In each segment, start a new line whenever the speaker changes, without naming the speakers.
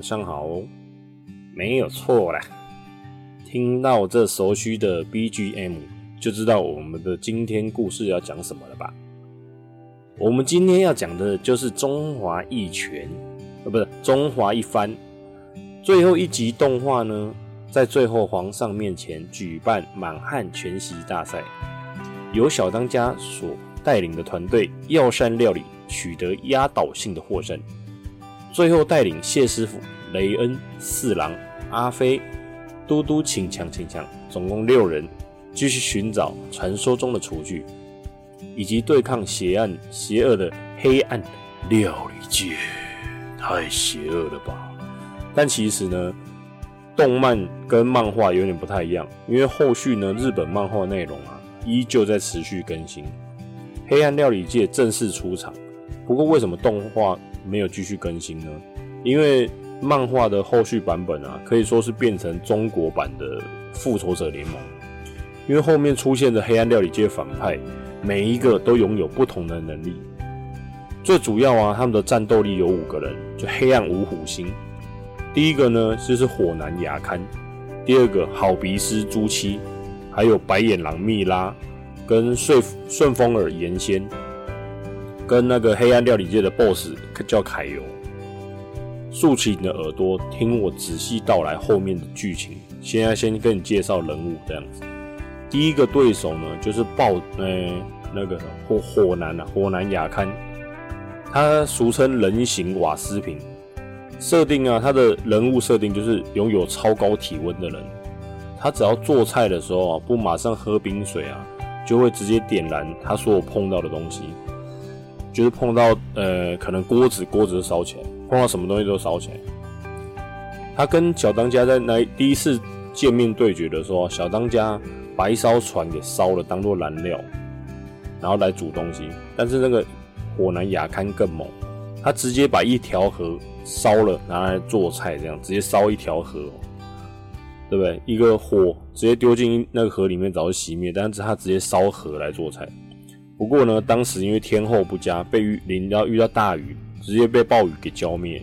晚上好，没有错啦。听到这熟悉的 BGM，就知道我们的今天故事要讲什么了吧？我们今天要讲的就是中华一拳，呃，不是中华一番。最后一集动画呢，在最后皇上面前举办满汉全席大赛，由小当家所带领的团队药膳料理取得压倒性的获胜。最后带领谢师傅、雷恩、四郎、阿飞、嘟嘟、请强、请强，总共六人，继续寻找传说中的厨具，以及对抗邪暗、邪恶的黑暗料理界。太邪恶了吧？但其实呢，动漫跟漫画有点不太一样，因为后续呢，日本漫画内容啊，依旧在持续更新。黑暗料理界正式出场，不过为什么动画？没有继续更新呢，因为漫画的后续版本啊，可以说是变成中国版的复仇者联盟。因为后面出现的黑暗料理界反派，每一个都拥有不同的能力。最主要啊，他们的战斗力有五个人，就黑暗五虎星。第一个呢就是火男牙堪，第二个好鼻师朱七，还有白眼狼蜜拉，跟顺顺风耳炎仙。跟那个黑暗料理界的 BOSS 叫凯游，竖起你的耳朵，听我仔细道来后面的剧情。现在先跟你介绍人物这样子。第一个对手呢，就是爆呃那个火火男啊，火男雅堪，他俗称人形瓦斯瓶。设定啊，他的人物设定就是拥有超高体温的人。他只要做菜的时候啊，不马上喝冰水啊，就会直接点燃他所有碰到的东西。就是碰到呃，可能锅子锅子烧起来，碰到什么东西都烧起来。他跟小当家在那第一次见面对决的时候，小当家把一艘船给烧了，当做燃料，然后来煮东西。但是那个火男雅堪更猛，他直接把一条河烧了，拿来做菜，这样直接烧一条河，对不对？一个火直接丢进那个河里面，早就熄灭，但是他直接烧河来做菜。不过呢，当时因为天候不佳，被雨淋到遇到大雨，直接被暴雨给浇灭。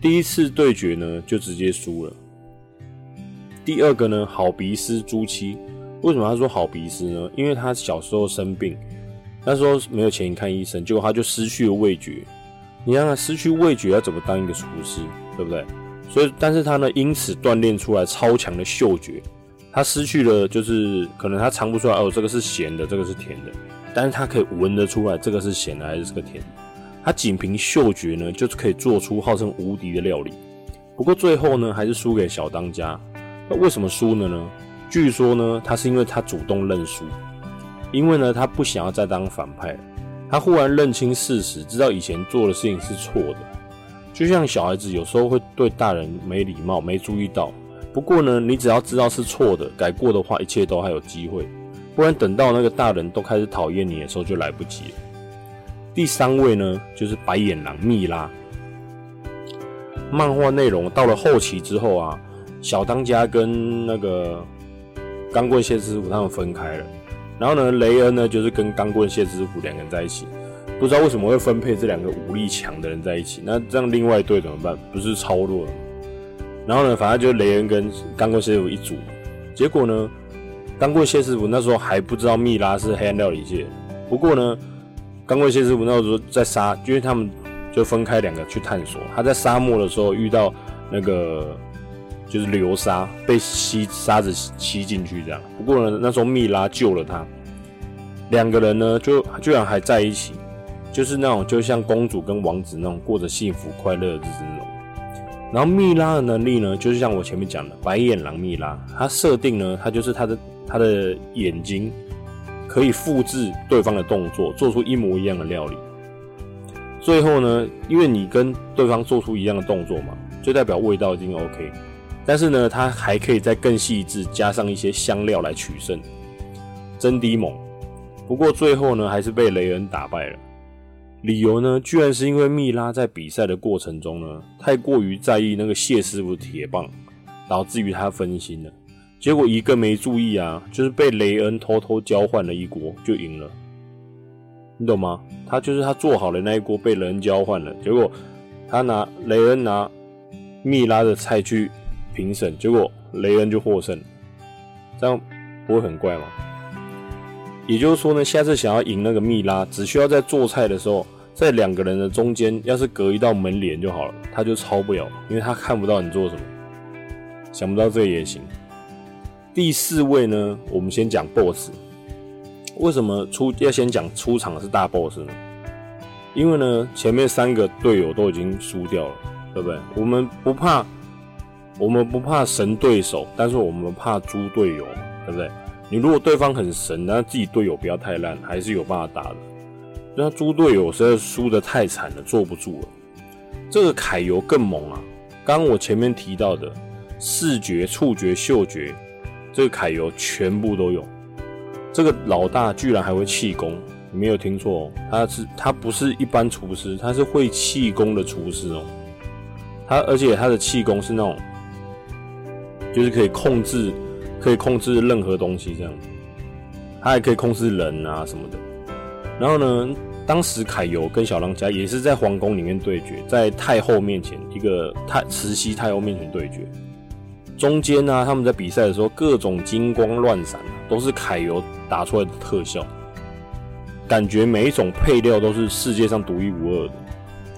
第一次对决呢，就直接输了。第二个呢，好鼻师朱七，为什么他说好鼻师呢？因为他小时候生病，那时候没有钱看医生，结果他就失去了味觉。你让他，失去味觉要怎么当一个厨师，对不对？所以，但是他呢，因此锻炼出来超强的嗅觉。他失去了，就是可能他尝不出来，哦，这个是咸的，这个是甜的。但是他可以闻得出来，这个是咸的还是这个甜。他仅凭嗅觉呢，就可以做出号称无敌的料理。不过最后呢，还是输给小当家。那为什么输了呢？据说呢，他是因为他主动认输，因为呢，他不想要再当反派。他忽然认清事实，知道以前做的事情是错的。就像小孩子有时候会对大人没礼貌，没注意到。不过呢，你只要知道是错的，改过的话，一切都还有机会。不然等到那个大人都开始讨厌你的时候，就来不及了。第三位呢，就是白眼狼蜜拉。漫画内容到了后期之后啊，小当家跟那个钢棍谢师傅他们分开了。然后呢，雷恩呢就是跟钢棍谢师傅两个人在一起。不知道为什么会分配这两个武力强的人在一起？那这样另外一队怎么办？不是超弱吗？然后呢，反正就雷恩跟钢棍谢师傅一组。结果呢？当过谢师傅那时候还不知道蜜拉是黑暗料理界，不过呢，钢棍谢师傅那时候在沙，因为他们就分开两个去探索。他在沙漠的时候遇到那个就是流沙，被吸沙子吸进去这样。不过呢，那时候蜜拉救了他，两个人呢就居然还在一起，就是那种就像公主跟王子那种过着幸福快乐的日子那种。然后蜜拉的能力呢，就是像我前面讲的白眼狼蜜拉，它设定呢，它就是它的。他的眼睛可以复制对方的动作，做出一模一样的料理。最后呢，因为你跟对方做出一样的动作嘛，就代表味道已经 OK。但是呢，它还可以再更细致，加上一些香料来取胜，真低猛。不过最后呢，还是被雷恩打败了。理由呢，居然是因为蜜拉在比赛的过程中呢，太过于在意那个谢师傅的铁棒，导致于他分心了。结果一个没注意啊，就是被雷恩偷偷交换了一锅就赢了，你懂吗？他就是他做好的那一锅被雷恩交换了，结果他拿雷恩拿蜜拉的菜去评审，结果雷恩就获胜，这样不会很怪吗？也就是说呢，下次想要赢那个蜜拉，只需要在做菜的时候，在两个人的中间，要是隔一道门帘就好了，他就超不了，因为他看不到你做什么。想不到这也行。第四位呢，我们先讲 BOSS。为什么出要先讲出场是大 BOSS 呢？因为呢，前面三个队友都已经输掉了，对不对？我们不怕，我们不怕神对手，但是我们怕猪队友，对不对？你如果对方很神，那自己队友不要太烂，还是有办法打的。那猪队友实在输的太惨了，坐不住了。这个揩油更猛啊！刚我前面提到的视觉、触觉、嗅觉，这个揩油全部都有。这个老大居然还会气功，你没有听错，他是他不是一般厨师，他是会气功的厨师哦。他而且他的气功是那种，就是可以控制。可以控制任何东西，这样，他还可以控制人啊什么的。然后呢，当时揩油跟小当家也是在皇宫里面对决，在太后面前，一个太慈禧太后面前对决。中间呢，他们在比赛的时候，各种金光乱闪，都是揩油打出来的特效，感觉每一种配料都是世界上独一无二的。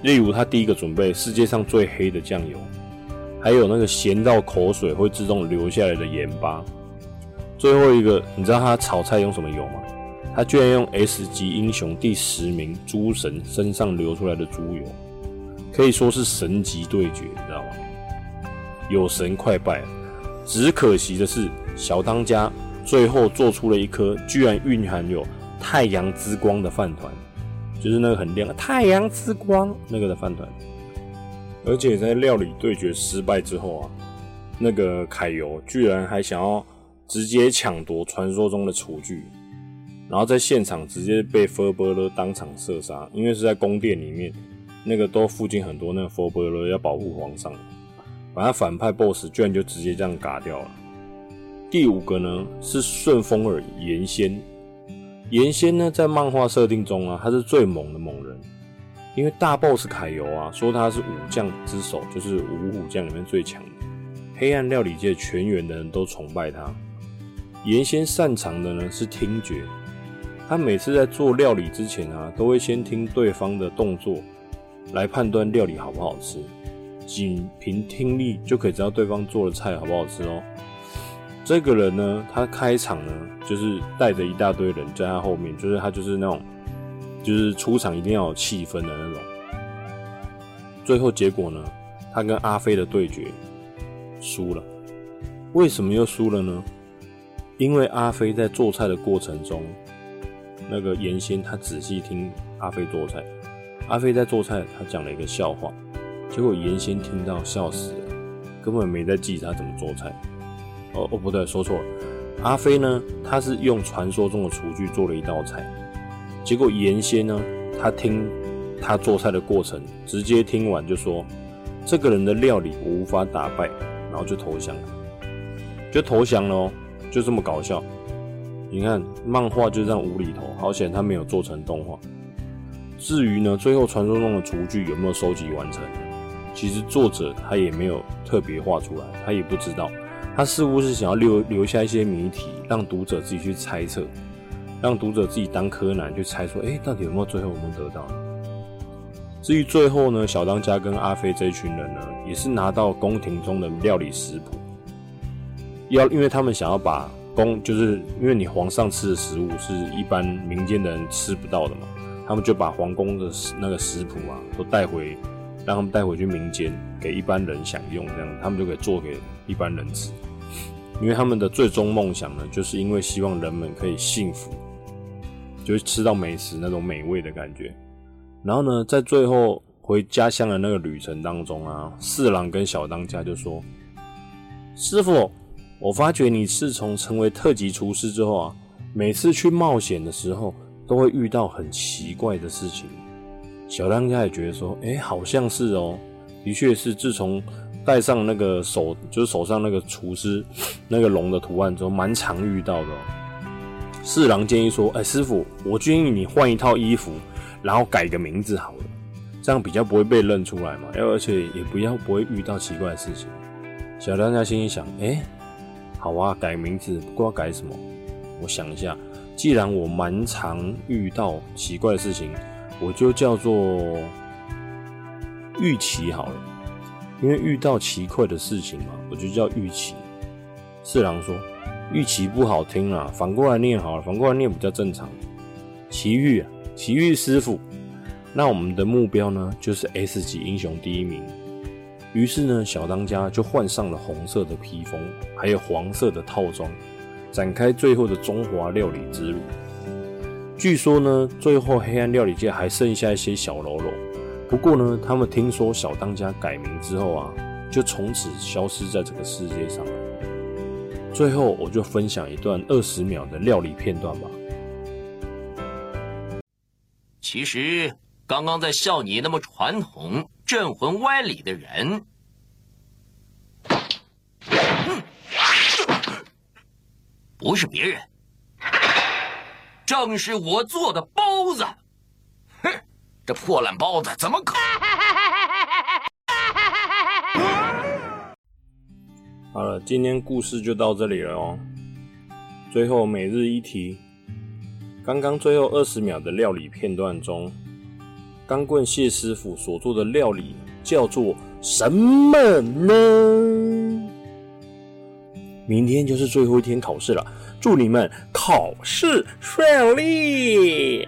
例如，他第一个准备世界上最黑的酱油。还有那个咸到口水会自动流下来的盐巴，最后一个，你知道他炒菜用什么油吗？他居然用 S 级英雄第十名猪神身上流出来的猪油，可以说是神级对决，你知道吗？有神快拜！只可惜的是，小当家最后做出了一颗居然蕴含有太阳之光的饭团，就是那个很亮的太阳之光那个的饭团。而且在料理对决失败之后啊，那个揩油居然还想要直接抢夺传说中的厨具，然后在现场直接被佛波勒当场射杀，因为是在宫殿里面，那个都附近很多那个佛波勒要保护皇上，把他反派 BOSS 居然就直接这样嘎掉了。第五个呢是顺风耳岩仙，岩仙呢在漫画设定中啊，他是最猛的猛人。因为大 boss 揩油啊，说他是武将之首，就是五虎将里面最强的，黑暗料理界全员的人都崇拜他。岩先擅长的呢是听觉，他每次在做料理之前啊，都会先听对方的动作来判断料理好不好吃，仅凭听力就可以知道对方做的菜好不好吃哦。这个人呢，他开场呢就是带着一大堆人在他后面，就是他就是那种。就是出场一定要有气氛的那种。最后结果呢，他跟阿飞的对决输了。为什么又输了呢？因为阿飞在做菜的过程中，那个严先他仔细听阿飞做菜。阿飞在做菜，他讲了一个笑话，结果严先听到笑死了，根本没在记他怎么做菜。哦哦，不对，说错了。阿飞呢，他是用传说中的厨具做了一道菜。结果严先呢，他听他做菜的过程，直接听完就说：“这个人的料理我无法打败。”然后就投降了，就投降了哦，就这么搞笑。你看漫画就这样无厘头，好险他没有做成动画。至于呢，最后传说中的厨具有没有收集完成，其实作者他也没有特别画出来，他也不知道，他似乎是想要留留下一些谜题，让读者自己去猜测。让读者自己当柯南去猜说，哎，到底有没有最后我们得到？至于最后呢，小当家跟阿飞这一群人呢，也是拿到宫廷中的料理食谱，要因为他们想要把宫，就是因为你皇上吃的食物是一般民间的人吃不到的嘛，他们就把皇宫的那个食谱啊，都带回，让他们带回去民间给一般人享用，这样他们就可以做给一般人吃。因为他们的最终梦想呢，就是因为希望人们可以幸福。就是吃到美食那种美味的感觉，然后呢，在最后回家乡的那个旅程当中啊，四郎跟小当家就说：“师傅，我发觉你自从成为特级厨师之后啊，每次去冒险的时候都会遇到很奇怪的事情。”小当家也觉得说：“哎，好像是哦，的确是自从戴上那个手，就是手上那个厨师那个龙的图案之后，蛮常遇到的。”哦四郎建议说：“哎，师傅，我建议你换一套衣服，然后改个名字好了。”这样比较不会被认出来嘛，而且也不要不会遇到奇怪的事情。小当家心里想：哎，好啊，改名字，不过要改什么？我想一下，既然我蛮常遇到奇怪的事情，我就叫做玉琪好了，因为遇到奇怪的事情嘛，我就叫玉琪。四郎说：“玉琪不好听啊，反过来念好了，反过来念比较正常。奇遇啊，奇遇师傅。那我们的目标呢，就是 S 级英雄第一名。于是呢，小当家就换上了红色的披风，还有黄色的套装，展开最后的中华料理之路。据说呢，最后黑暗料理界还剩下一些小喽啰。不过呢，他们听说小当家改名之后啊，就从此消失在这个世界上。”最后，我就分享一段二十秒的料理片段吧。
其实，刚刚在笑你那么传统、镇魂歪理的人，不是别人，正是我做的包子。哼，这破烂包子怎么可？
好了，今天故事就到这里了哦。最后每日一题，刚刚最后二十秒的料理片段中，钢棍谢师傅所做的料理叫做什么呢？明天就是最后一天考试了，祝你们考试顺利！